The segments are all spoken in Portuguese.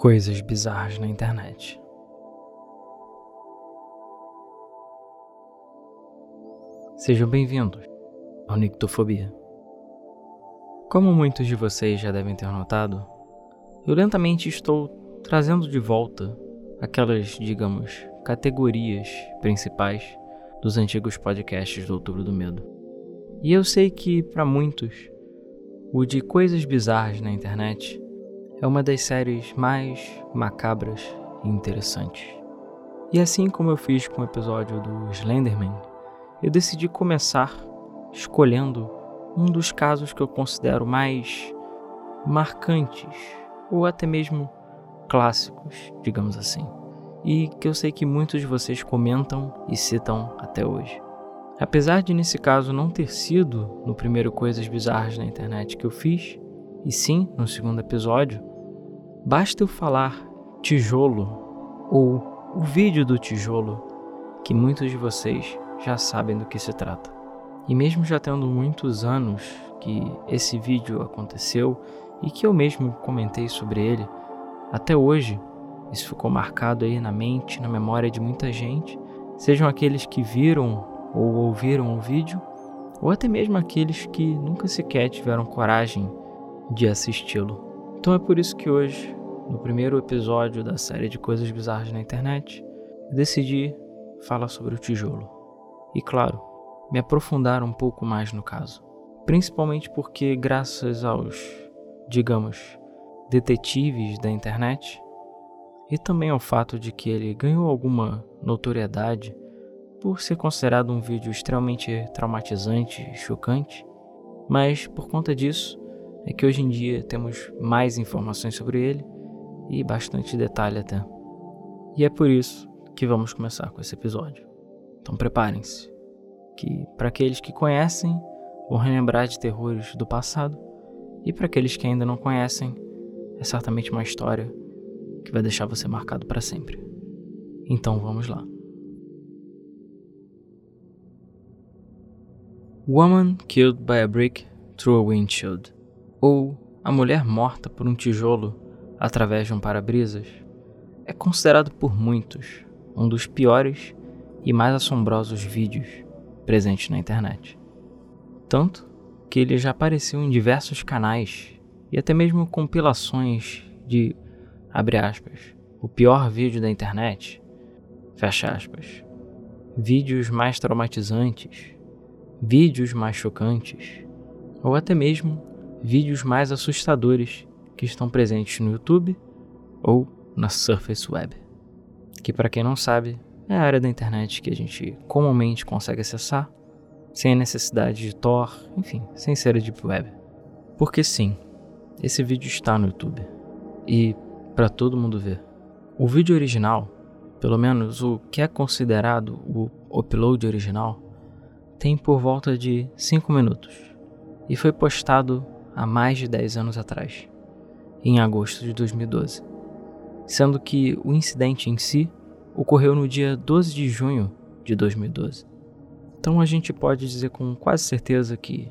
Coisas bizarras na internet. Sejam bem-vindos ao Nictofobia. Como muitos de vocês já devem ter notado, eu lentamente estou trazendo de volta aquelas, digamos, categorias principais dos antigos podcasts do Outubro do Medo. E eu sei que, para muitos, o de coisas bizarras na internet é uma das séries mais macabras e interessantes. E assim como eu fiz com o episódio do Slenderman, eu decidi começar escolhendo um dos casos que eu considero mais marcantes ou até mesmo clássicos, digamos assim, e que eu sei que muitos de vocês comentam e citam até hoje. Apesar de nesse caso não ter sido no primeiro Coisas Bizarras na internet que eu fiz, e sim no segundo episódio, Basta eu falar tijolo ou o vídeo do tijolo que muitos de vocês já sabem do que se trata. E mesmo já tendo muitos anos que esse vídeo aconteceu e que eu mesmo comentei sobre ele, até hoje isso ficou marcado aí na mente, na memória de muita gente, sejam aqueles que viram ou ouviram o vídeo, ou até mesmo aqueles que nunca sequer tiveram coragem de assisti-lo. Então é por isso que hoje, no primeiro episódio da série de coisas bizarras na internet, decidi falar sobre o tijolo. E claro, me aprofundar um pouco mais no caso. Principalmente porque, graças aos, digamos, detetives da internet, e também ao fato de que ele ganhou alguma notoriedade por ser considerado um vídeo extremamente traumatizante e chocante, mas por conta disso, é que hoje em dia temos mais informações sobre ele e bastante detalhe até. E é por isso que vamos começar com esse episódio. Então preparem-se, que para aqueles que conhecem vão relembrar de terrores do passado, e para aqueles que ainda não conhecem, é certamente uma história que vai deixar você marcado para sempre. Então vamos lá. Woman killed by a brick through a windshield ou A Mulher Morta por um Tijolo através de um para-brisas, é considerado por muitos um dos piores e mais assombrosos vídeos presentes na internet. Tanto que ele já apareceu em diversos canais e até mesmo compilações de, abre aspas, o pior vídeo da internet, fecha aspas, vídeos mais traumatizantes, vídeos mais chocantes, ou até mesmo vídeos mais assustadores que estão presentes no YouTube ou na Surface Web, que para quem não sabe é a área da internet que a gente comumente consegue acessar sem a necessidade de Tor, enfim, sem ser a Deep Web. Porque sim, esse vídeo está no YouTube e para todo mundo ver. O vídeo original, pelo menos o que é considerado o upload original, tem por volta de 5 minutos e foi postado há mais de 10 anos atrás, em agosto de 2012, sendo que o incidente em si ocorreu no dia 12 de junho de 2012. Então a gente pode dizer com quase certeza que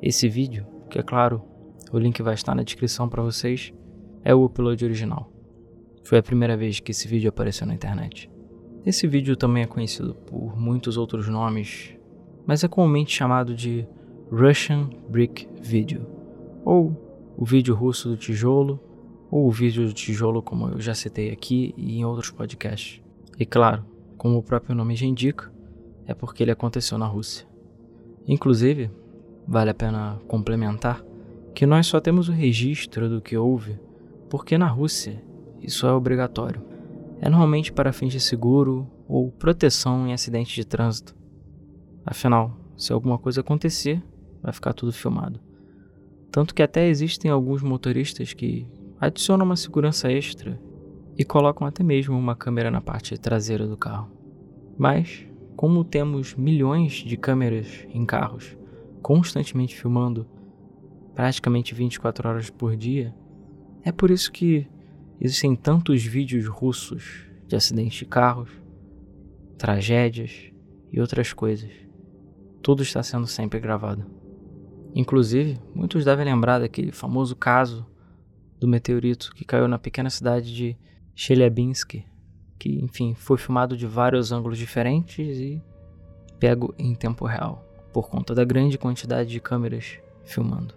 esse vídeo, que é claro, o link vai estar na descrição para vocês, é o upload original. Foi a primeira vez que esse vídeo apareceu na internet. Esse vídeo também é conhecido por muitos outros nomes, mas é comumente chamado de Russian Brick Video ou o vídeo russo do tijolo, ou o vídeo do tijolo, como eu já citei aqui e em outros podcasts. E claro, como o próprio nome já indica, é porque ele aconteceu na Rússia. Inclusive, vale a pena complementar que nós só temos o registro do que houve porque na Rússia isso é obrigatório. É normalmente para fins de seguro ou proteção em acidentes de trânsito. Afinal, se alguma coisa acontecer, vai ficar tudo filmado. Tanto que até existem alguns motoristas que adicionam uma segurança extra e colocam até mesmo uma câmera na parte traseira do carro. Mas, como temos milhões de câmeras em carros constantemente filmando praticamente 24 horas por dia, é por isso que existem tantos vídeos russos de acidentes de carros, tragédias e outras coisas. Tudo está sendo sempre gravado. Inclusive, muitos devem lembrar daquele famoso caso do meteorito que caiu na pequena cidade de Chelyabinsk, que, enfim, foi filmado de vários ângulos diferentes e pego em tempo real, por conta da grande quantidade de câmeras filmando.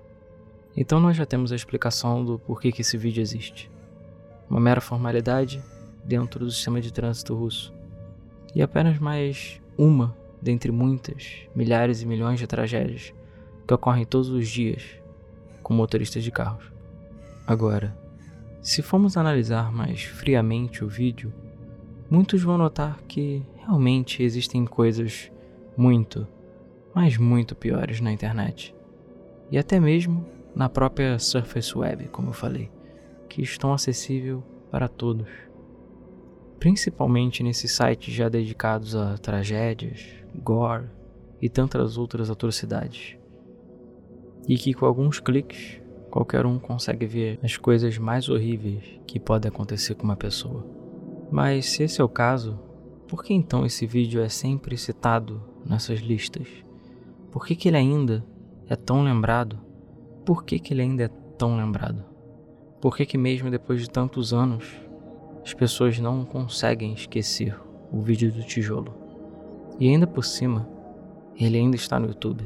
Então nós já temos a explicação do porquê que esse vídeo existe. Uma mera formalidade dentro do sistema de trânsito russo. E apenas mais uma dentre muitas, milhares e milhões de tragédias que ocorrem todos os dias com motoristas de carros. Agora, se formos analisar mais friamente o vídeo, muitos vão notar que realmente existem coisas muito, mas muito piores na internet. E até mesmo na própria Surface Web, como eu falei, que estão acessíveis para todos. Principalmente nesses sites já dedicados a tragédias, gore e tantas outras atrocidades. E que com alguns cliques qualquer um consegue ver as coisas mais horríveis que podem acontecer com uma pessoa. Mas se esse é o caso, por que então esse vídeo é sempre citado nessas listas? Por que, que ele ainda é tão lembrado? Por que, que ele ainda é tão lembrado? Por que, que mesmo depois de tantos anos as pessoas não conseguem esquecer o vídeo do tijolo? E ainda por cima, ele ainda está no YouTube.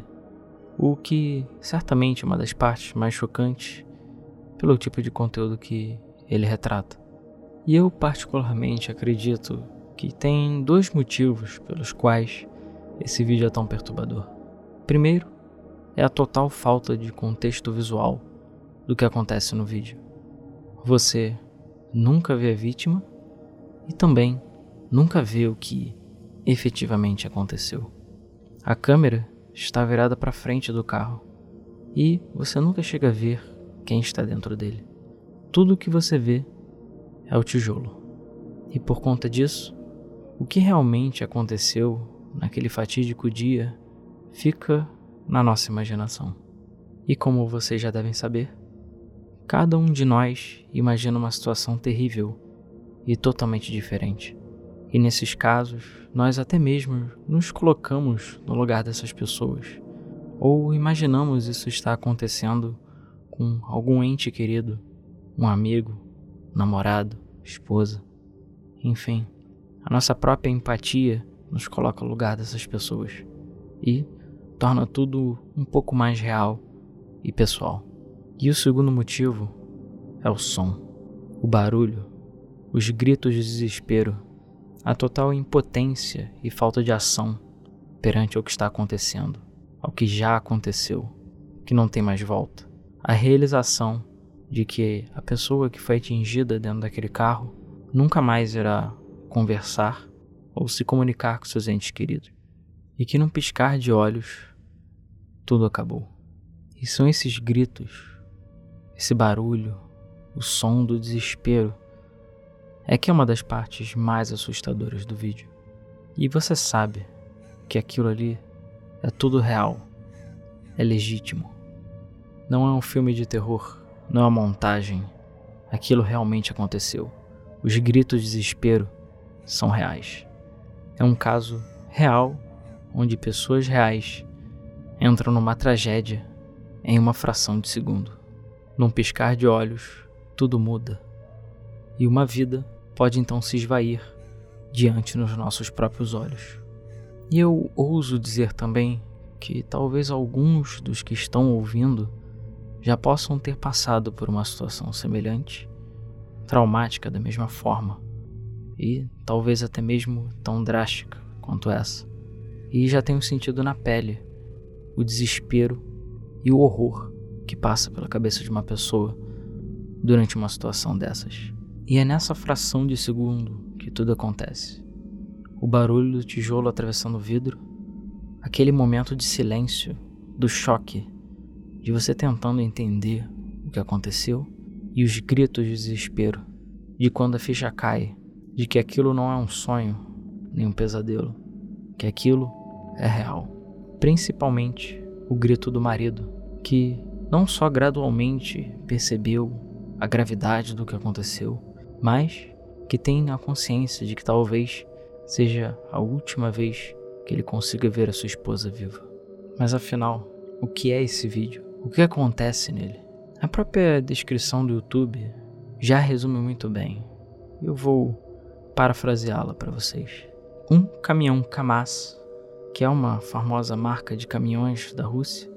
O que certamente é uma das partes mais chocantes pelo tipo de conteúdo que ele retrata. E eu particularmente acredito que tem dois motivos pelos quais esse vídeo é tão perturbador. Primeiro, é a total falta de contexto visual do que acontece no vídeo. Você nunca vê a vítima e também nunca vê o que efetivamente aconteceu. A câmera está virada para frente do carro e você nunca chega a ver quem está dentro dele. Tudo o que você vê é o tijolo. E por conta disso, o que realmente aconteceu naquele fatídico dia fica na nossa imaginação. E como vocês já devem saber, cada um de nós imagina uma situação terrível e totalmente diferente. E nesses casos, nós até mesmo nos colocamos no lugar dessas pessoas, ou imaginamos isso estar acontecendo com algum ente querido, um amigo, namorado, esposa, enfim. A nossa própria empatia nos coloca no lugar dessas pessoas e torna tudo um pouco mais real e pessoal. E o segundo motivo é o som, o barulho, os gritos de desespero a total impotência e falta de ação perante o que está acontecendo, ao que já aconteceu, que não tem mais volta. A realização de que a pessoa que foi atingida dentro daquele carro nunca mais irá conversar ou se comunicar com seus entes queridos. E que num piscar de olhos, tudo acabou. E são esses gritos, esse barulho, o som do desespero é que é uma das partes mais assustadoras do vídeo. E você sabe que aquilo ali é tudo real, é legítimo. Não é um filme de terror, não é uma montagem. Aquilo realmente aconteceu. Os gritos de desespero são reais. É um caso real onde pessoas reais entram numa tragédia em uma fração de segundo. Num piscar de olhos, tudo muda. E uma vida pode então se esvair diante nos nossos próprios olhos. E eu ouso dizer também que talvez alguns dos que estão ouvindo já possam ter passado por uma situação semelhante, traumática da mesma forma, e talvez até mesmo tão drástica quanto essa, e já tenham sentido na pele o desespero e o horror que passa pela cabeça de uma pessoa durante uma situação dessas. E é nessa fração de segundo que tudo acontece. O barulho do tijolo atravessando o vidro, aquele momento de silêncio, do choque, de você tentando entender o que aconteceu, e os gritos de desespero, de quando a ficha cai, de que aquilo não é um sonho, nem um pesadelo, que aquilo é real. Principalmente o grito do marido, que não só gradualmente percebeu a gravidade do que aconteceu, mas que tem a consciência de que talvez seja a última vez que ele consiga ver a sua esposa viva. Mas afinal, o que é esse vídeo? O que acontece nele? A própria descrição do YouTube já resume muito bem. Eu vou parafraseá-la para vocês. Um caminhão Kamaz, que é uma famosa marca de caminhões da Rússia,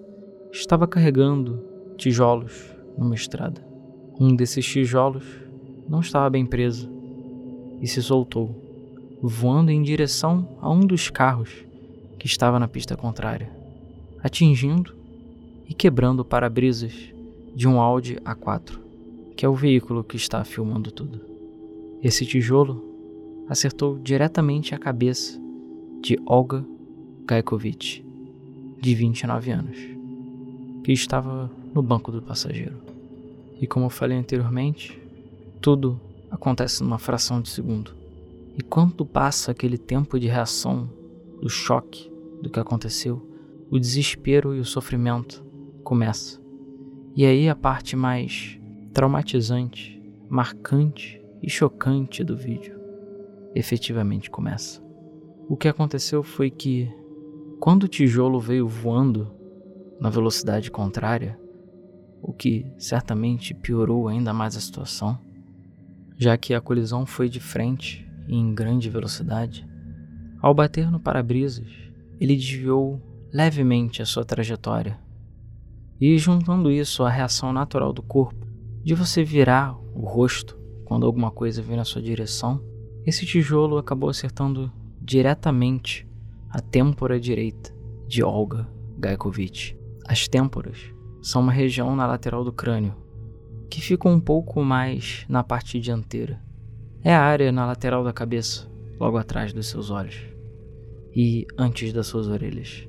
estava carregando tijolos numa estrada. Um desses tijolos não estava bem preso e se soltou, voando em direção a um dos carros que estava na pista contrária, atingindo e quebrando o para-brisas de um Audi A4, que é o veículo que está filmando tudo. Esse tijolo acertou diretamente a cabeça de Olga Gaikovich, de 29 anos, que estava no banco do passageiro. E como eu falei anteriormente, tudo acontece numa fração de segundo. E quando passa aquele tempo de reação, do choque do que aconteceu, o desespero e o sofrimento começa. E aí a parte mais traumatizante, marcante e chocante do vídeo efetivamente começa. O que aconteceu foi que, quando o tijolo veio voando na velocidade contrária, o que certamente piorou ainda mais a situação, já que a colisão foi de frente e em grande velocidade. Ao bater no para-brisas, ele desviou levemente a sua trajetória. E juntando isso à reação natural do corpo, de você virar o rosto quando alguma coisa vem na sua direção, esse tijolo acabou acertando diretamente a têmpora direita de Olga Gaikovich. As têmporas são uma região na lateral do crânio que fica um pouco mais na parte dianteira. É a área na lateral da cabeça, logo atrás dos seus olhos e antes das suas orelhas.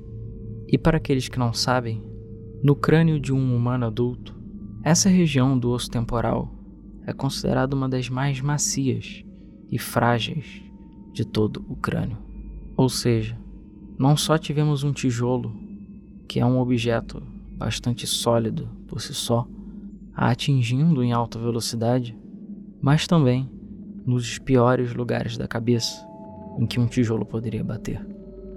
E para aqueles que não sabem, no crânio de um humano adulto, essa região do osso temporal é considerada uma das mais macias e frágeis de todo o crânio. Ou seja, não só tivemos um tijolo, que é um objeto bastante sólido por si só, a atingindo em alta velocidade, mas também nos piores lugares da cabeça em que um tijolo poderia bater.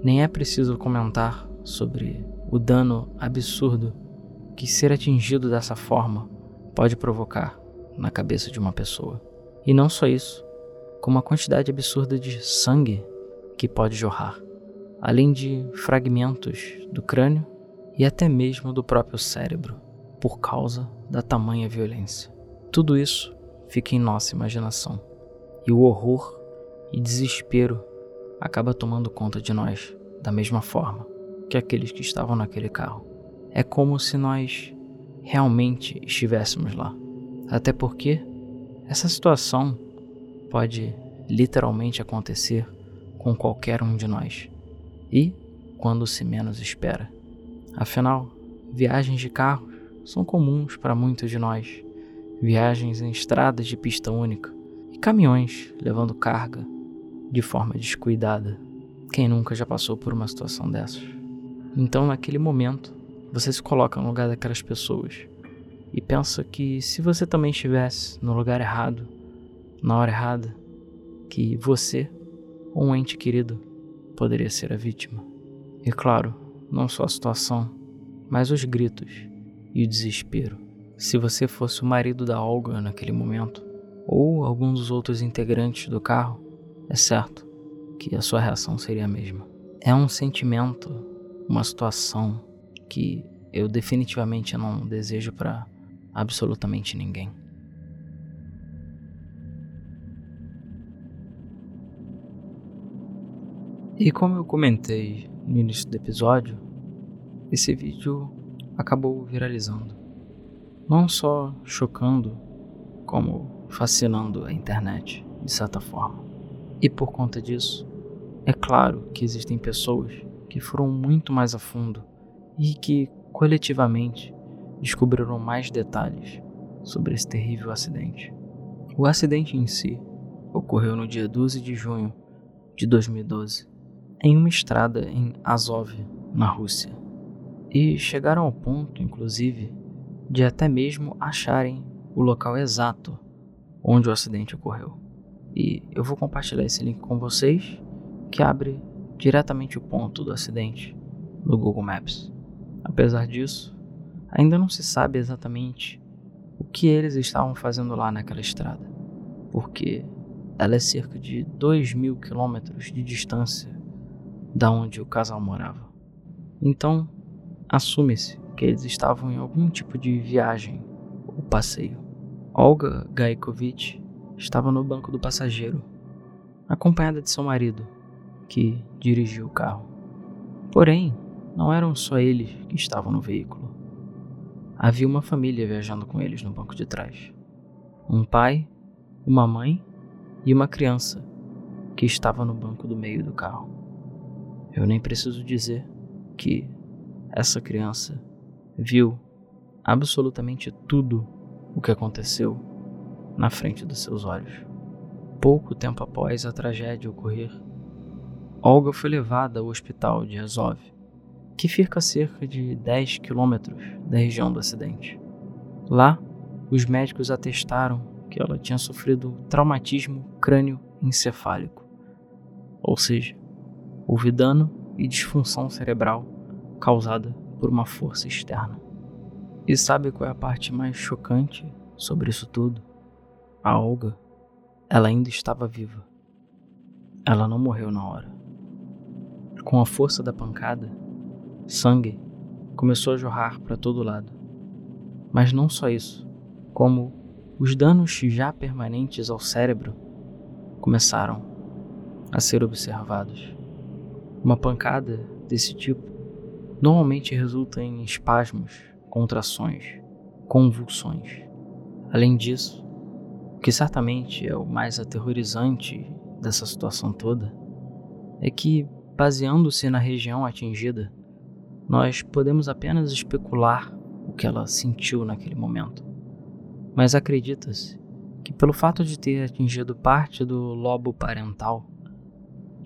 Nem é preciso comentar sobre o dano absurdo que ser atingido dessa forma pode provocar na cabeça de uma pessoa. E não só isso, como a quantidade absurda de sangue que pode jorrar, além de fragmentos do crânio e até mesmo do próprio cérebro por causa da tamanha violência. Tudo isso fica em nossa imaginação, e o horror e desespero acaba tomando conta de nós da mesma forma que aqueles que estavam naquele carro. É como se nós realmente estivéssemos lá. Até porque essa situação pode literalmente acontecer com qualquer um de nós e quando se menos espera. Afinal, viagens de carro são comuns para muitos de nós. Viagens em estradas de pista única e caminhões levando carga de forma descuidada. Quem nunca já passou por uma situação dessas? Então, naquele momento, você se coloca no lugar daquelas pessoas e pensa que se você também estivesse no lugar errado, na hora errada, que você ou um ente querido poderia ser a vítima. E claro, não só a situação, mas os gritos e o desespero. Se você fosse o marido da Olga naquele momento, ou algum dos outros integrantes do carro, é certo que a sua reação seria a mesma. É um sentimento, uma situação que eu definitivamente não desejo para absolutamente ninguém. E como eu comentei no início do episódio, esse vídeo acabou viralizando. Não só chocando, como fascinando a internet, de certa forma. E por conta disso, é claro que existem pessoas que foram muito mais a fundo e que, coletivamente, descobriram mais detalhes sobre esse terrível acidente. O acidente em si ocorreu no dia 12 de junho de 2012, em uma estrada em Azov, na Rússia e chegaram ao ponto, inclusive, de até mesmo acharem o local exato onde o acidente ocorreu. E eu vou compartilhar esse link com vocês, que abre diretamente o ponto do acidente no Google Maps. Apesar disso, ainda não se sabe exatamente o que eles estavam fazendo lá naquela estrada, porque ela é cerca de 2 mil quilômetros de distância da onde o casal morava. Então, assume-se que eles estavam em algum tipo de viagem ou passeio. Olga Gaikovich estava no banco do passageiro, acompanhada de seu marido, que dirigiu o carro. Porém, não eram só eles que estavam no veículo. Havia uma família viajando com eles no banco de trás. Um pai, uma mãe e uma criança que estava no banco do meio do carro. Eu nem preciso dizer que essa criança viu absolutamente tudo o que aconteceu na frente dos seus olhos. Pouco tempo após a tragédia ocorrer, Olga foi levada ao hospital de Azov, que fica a cerca de 10 quilômetros da região do acidente. Lá, os médicos atestaram que ela tinha sofrido traumatismo crânio-encefálico, ou seja, houve dano e disfunção cerebral causada por uma força externa. E sabe qual é a parte mais chocante sobre isso tudo? A Olga, ela ainda estava viva. Ela não morreu na hora. Com a força da pancada, sangue começou a jorrar para todo lado. Mas não só isso, como os danos já permanentes ao cérebro começaram a ser observados. Uma pancada desse tipo normalmente resulta em espasmos, contrações, convulsões. Além disso, o que certamente é o mais aterrorizante dessa situação toda é que, baseando-se na região atingida, nós podemos apenas especular o que ela sentiu naquele momento. Mas acredita-se que, pelo fato de ter atingido parte do lobo parental,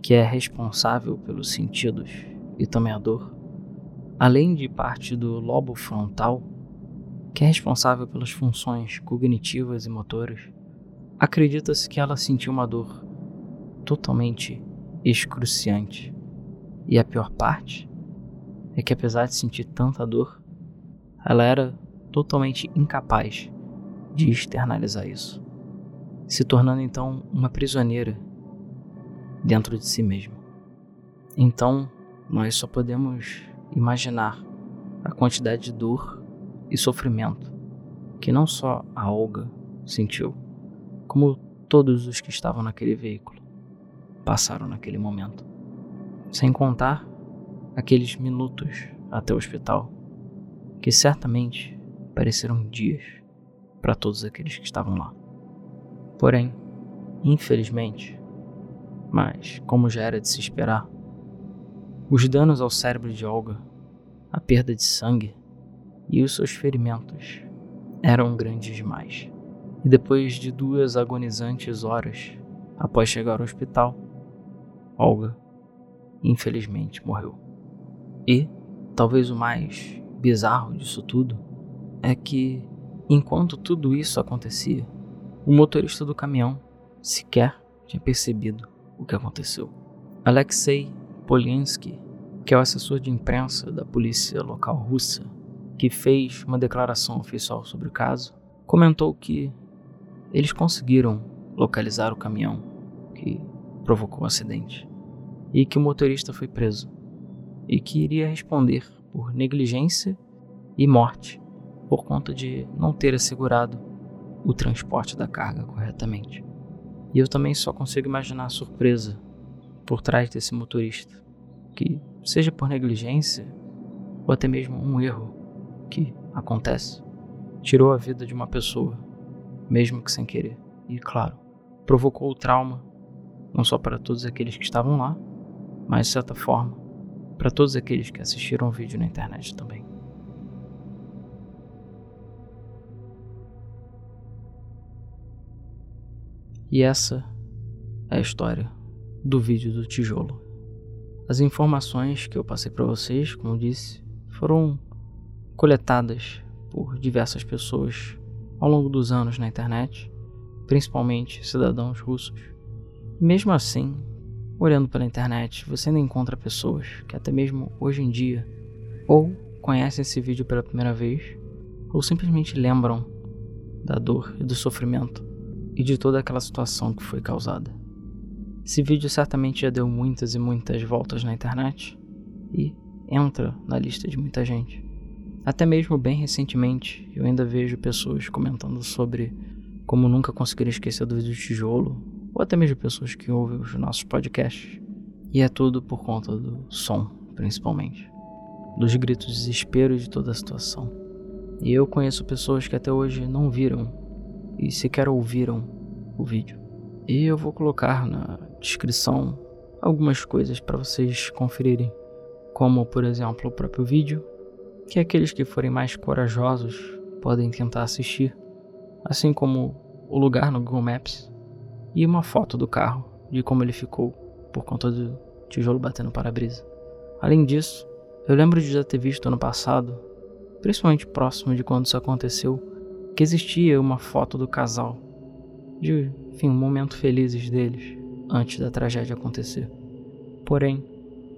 que é responsável pelos sentidos e também a dor, além de parte do lobo frontal, que é responsável pelas funções cognitivas e motoras, acredita-se que ela sentiu uma dor totalmente excruciante. E a pior parte é que, apesar de sentir tanta dor, ela era totalmente incapaz de externalizar isso, se tornando então uma prisioneira dentro de si mesma. Então, nós só podemos imaginar a quantidade de dor e sofrimento que não só a Olga sentiu, como todos os que estavam naquele veículo passaram naquele momento. Sem contar aqueles minutos até o hospital, que certamente pareceram dias para todos aqueles que estavam lá. Porém, infelizmente, mas como já era de se esperar, os danos ao cérebro de Olga, a perda de sangue e os seus ferimentos eram grandes demais. E depois de duas agonizantes horas após chegar ao hospital, Olga, infelizmente, morreu. E, talvez o mais bizarro disso tudo, é que, enquanto tudo isso acontecia, o motorista do caminhão sequer tinha percebido o que aconteceu. Alexei Polinsky, que é o assessor de imprensa da polícia local russa, que fez uma declaração oficial sobre o caso, comentou que eles conseguiram localizar o caminhão que provocou o acidente e que o motorista foi preso e que iria responder por negligência e morte por conta de não ter assegurado o transporte da carga corretamente. E eu também só consigo imaginar a surpresa por trás desse motorista, que, seja por negligência ou até mesmo um erro que acontece, tirou a vida de uma pessoa, mesmo que sem querer. E, claro, provocou o trauma não só para todos aqueles que estavam lá, mas de certa forma para todos aqueles que assistiram o vídeo na internet também. E essa é a história do vídeo do tijolo. As informações que eu passei para vocês, como disse, foram coletadas por diversas pessoas ao longo dos anos na internet, principalmente cidadãos russos. Mesmo assim, olhando pela internet, você ainda encontra pessoas que até mesmo hoje em dia ou conhecem esse vídeo pela primeira vez ou simplesmente lembram da dor e do sofrimento e de toda aquela situação que foi causada. Esse vídeo certamente já deu muitas e muitas voltas na internet e entra na lista de muita gente. Até mesmo bem recentemente eu ainda vejo pessoas comentando sobre como nunca conseguiram esquecer do vídeo do tijolo, ou até mesmo pessoas que ouvem os nossos podcasts. E é tudo por conta do som, principalmente. Dos gritos de desespero de toda a situação. E eu conheço pessoas que até hoje não viram e sequer ouviram o vídeo. E eu vou colocar na descrição algumas coisas para vocês conferirem, como por exemplo o próprio vídeo, que aqueles que forem mais corajosos podem tentar assistir, assim como o lugar no Google Maps e uma foto do carro de como ele ficou por conta do tijolo batendo para-brisa. Além disso, eu lembro de já ter visto ano passado, principalmente próximo de quando isso aconteceu, que existia uma foto do casal de, enfim, um momento felizes deles antes da tragédia acontecer. Porém,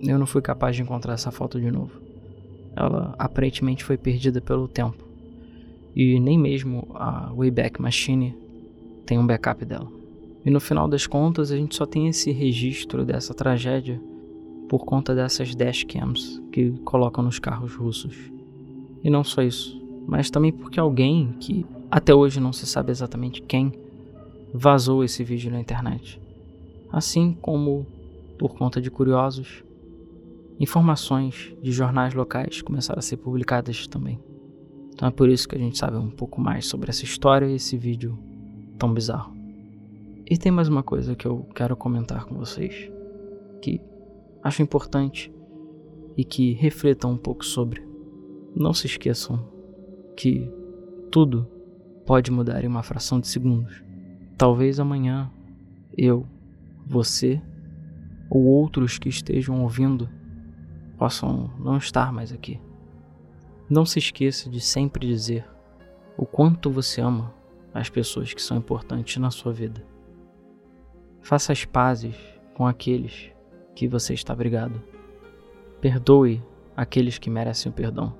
eu não fui capaz de encontrar essa foto de novo. Ela aparentemente foi perdida pelo tempo. E nem mesmo a Wayback Machine tem um backup dela. E no final das contas, a gente só tem esse registro dessa tragédia por conta dessas dashcams que colocam nos carros russos. E não só isso, mas também porque alguém que até hoje não se sabe exatamente quem vazou esse vídeo na internet. Assim como, por conta de curiosos, informações de jornais locais começaram a ser publicadas também. Então é por isso que a gente sabe um pouco mais sobre essa história e esse vídeo tão bizarro. E tem mais uma coisa que eu quero comentar com vocês, que acho importante e que refletam um pouco sobre. Não se esqueçam que tudo pode mudar em uma fração de segundos. Talvez amanhã eu, você ou outros que estejam ouvindo possam não estar mais aqui. Não se esqueça de sempre dizer o quanto você ama as pessoas que são importantes na sua vida. Faça as pazes com aqueles que você está brigado. Perdoe aqueles que merecem o perdão.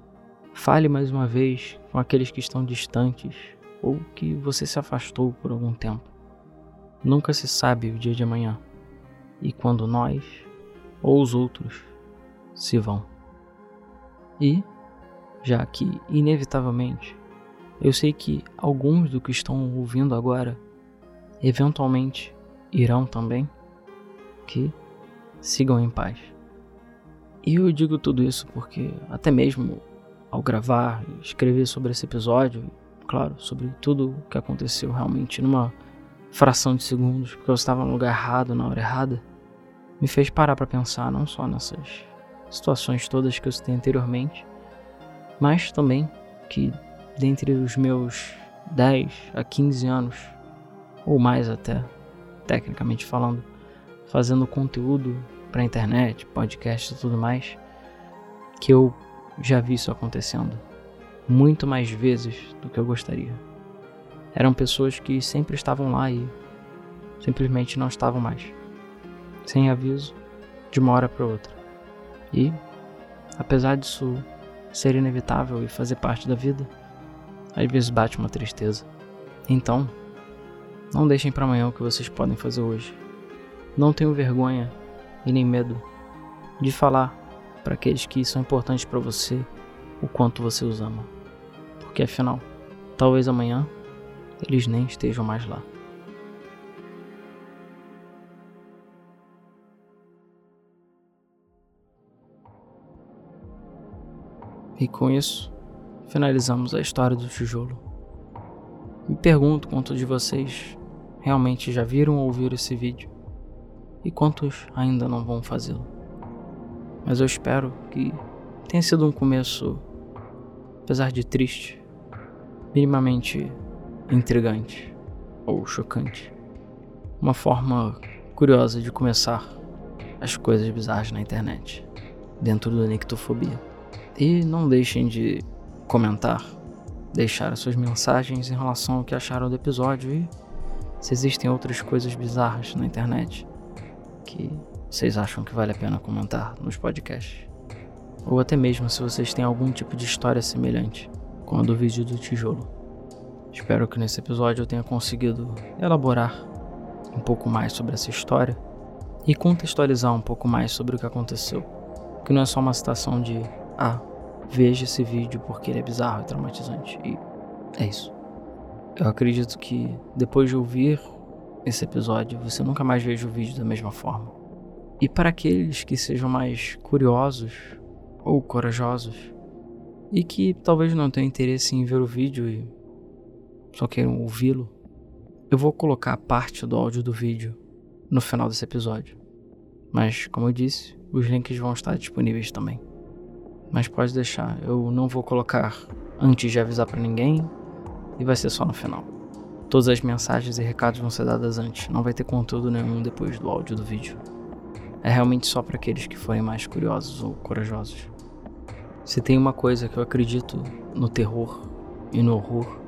Fale mais uma vez com aqueles que estão distantes ou que você se afastou por algum tempo. Nunca se sabe o dia de amanhã e quando nós ou os outros se vão. E, já que inevitavelmente eu sei que alguns do que estão ouvindo agora eventualmente irão também, que sigam em paz. E eu digo tudo isso porque, até mesmo ao gravar e escrever sobre esse episódio, claro, sobre tudo o que aconteceu realmente numa fração de segundos, porque eu estava no lugar errado na hora errada, me fez parar para pensar não só nessas situações todas que eu citei anteriormente, mas também que dentre os meus 10 a 15 anos, ou mais até, tecnicamente falando, fazendo conteúdo para internet, podcast e tudo mais, que eu já vi isso acontecendo muito mais vezes do que eu gostaria. Eram pessoas que sempre estavam lá e simplesmente não estavam mais. Sem aviso, de uma hora para outra. E, apesar disso ser inevitável e fazer parte da vida, às vezes bate uma tristeza. Então, não deixem para amanhã o que vocês podem fazer hoje. Não tenham vergonha e nem medo de falar para aqueles que são importantes para você o quanto você os ama. Porque afinal, talvez amanhã eles nem estejam mais lá. E com isso, finalizamos a história do tijolo. Me pergunto quantos de vocês realmente já viram ou ouviram esse vídeo e quantos ainda não vão fazê-lo. Mas eu espero que tenha sido um começo, apesar de triste, minimamente intrigante ou chocante. Uma forma curiosa de começar as coisas bizarras na internet, dentro do Nictofobia. E não deixem de comentar, deixar suas mensagens em relação ao que acharam do episódio e se existem outras coisas bizarras na internet que vocês acham que vale a pena comentar nos podcasts. Ou até mesmo se vocês têm algum tipo de história semelhante com a do vídeo do tijolo. Espero que nesse episódio eu tenha conseguido elaborar um pouco mais sobre essa história e contextualizar um pouco mais sobre o que aconteceu. Que não é só uma citação de ah, veja esse vídeo porque ele é bizarro e traumatizante. E é isso. Eu acredito que depois de ouvir esse episódio, você nunca mais veja o vídeo da mesma forma. E para aqueles que sejam mais curiosos ou corajosos e que talvez não tenham interesse em ver o vídeo e só queiram ouvi-lo, eu vou colocar parte do áudio do vídeo no final desse episódio. Mas, como eu disse, os links vão estar disponíveis também. Mas pode deixar, eu não vou colocar antes de avisar para ninguém e vai ser só no final. Todas as mensagens e recados vão ser dadas antes, não vai ter conteúdo nenhum depois do áudio do vídeo. É realmente só para aqueles que forem mais curiosos ou corajosos. Se tem uma coisa que eu acredito no terror e no horror,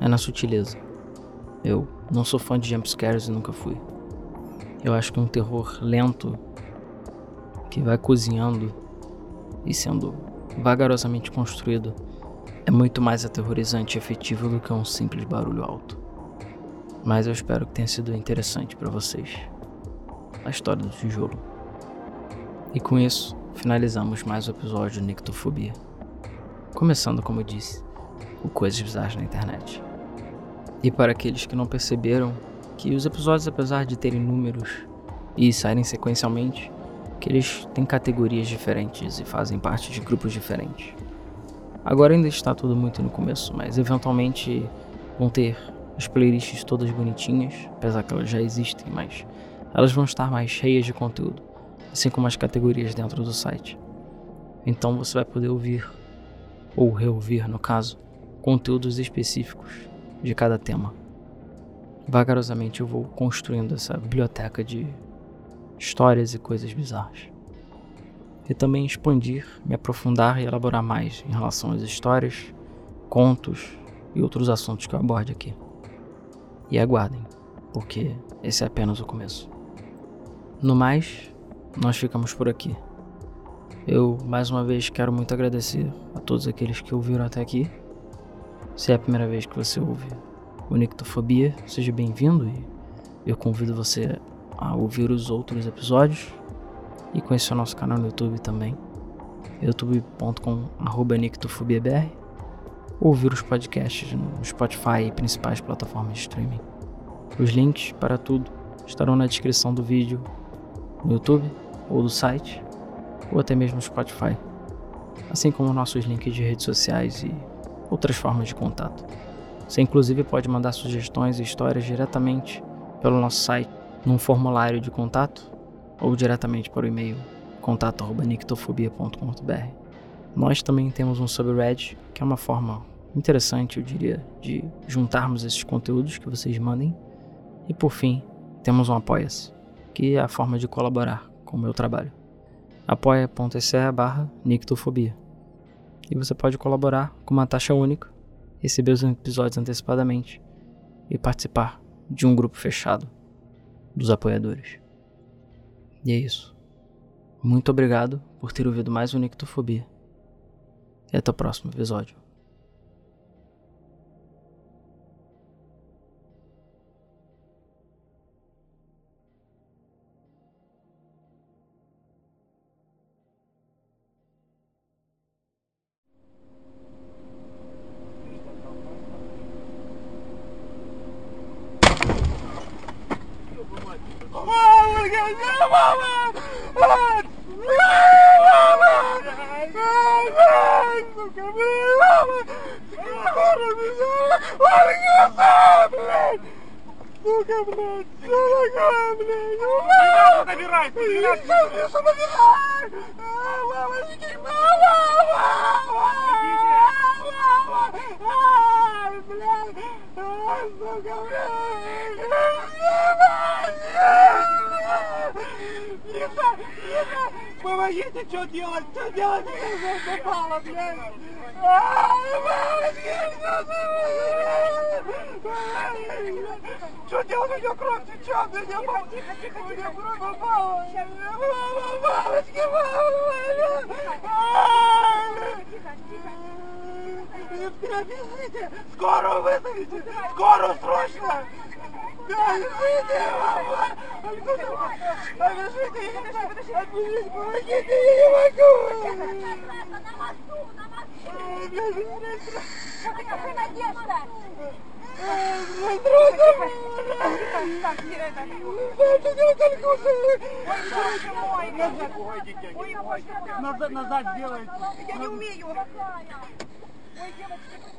é na sutileza. Eu não sou fã de jumpscares e nunca fui. Eu acho que um terror lento que vai cozinhando e sendo vagarosamente construído é muito mais aterrorizante e efetivo do que um simples barulho alto. Mas eu espero que tenha sido interessante para vocês a história do tijolo. E com isso, finalizamos mais o episódio de Nictofobia. Começando, como eu disse, o Coisas Bizarras na Internet. E para aqueles que não perceberam que os episódios, apesar de terem números e saírem sequencialmente, que eles têm categorias diferentes e fazem parte de grupos diferentes. Agora ainda está tudo muito no começo, mas eventualmente vão ter as playlists todas bonitinhas, apesar que elas já existem, mas elas vão estar mais cheias de conteúdo, assim como as categorias dentro do site. Então você vai poder ouvir, ou reouvir no caso, conteúdos específicos de cada tema. Vagarosamente eu vou construindo essa biblioteca de histórias e coisas bizarras. E também expandir, me aprofundar e elaborar mais em relação às histórias, contos e outros assuntos que eu aborde aqui. E aguardem, porque esse é apenas o começo. No mais, nós ficamos por aqui. Eu mais uma vez quero muito agradecer a todos aqueles que ouviram até aqui se é a primeira vez que você ouve o Nictofobia, seja bem-vindo e eu convido você a ouvir os outros episódios e conhecer o nosso canal no YouTube também, youtube.com.br ouvir os podcasts no Spotify e principais plataformas de streaming. Os links para tudo estarão na descrição do vídeo no YouTube ou do site ou até mesmo no Spotify, assim como nossos links de redes sociais e outras formas de contato. Você inclusive pode mandar sugestões e histórias diretamente pelo nosso site, num formulário de contato, ou diretamente o e-mail contato@nictofobia.com.br. Nós também temos um subreddit, que é uma forma interessante, eu diria, de juntarmos esses conteúdos que vocês mandem. E por fim, temos um Apoia-se, que é a forma de colaborar com o meu trabalho. apoia.se barra nictofobia e você pode colaborar com uma taxa única, receber os episódios antecipadamente e participar de um grupo fechado dos apoiadores. E é isso. Muito obrigado por ter ouvido mais o Nictofobia. E até o próximo episódio. Что делать? Я попала, блядь! Что делать? У меня кровь течет! У меня мама! Тихо, тихо, У меня кровь попала! Мама! Мамочки! Мама! Тихо, тихо, тихо. Везите! Скоро вызовите! Скоро, срочно! Отпустите, помогите, я не могу! На мосту, на мосту! Какая надежда! Назад, назад делайте. Я не умею. Ой, девочки,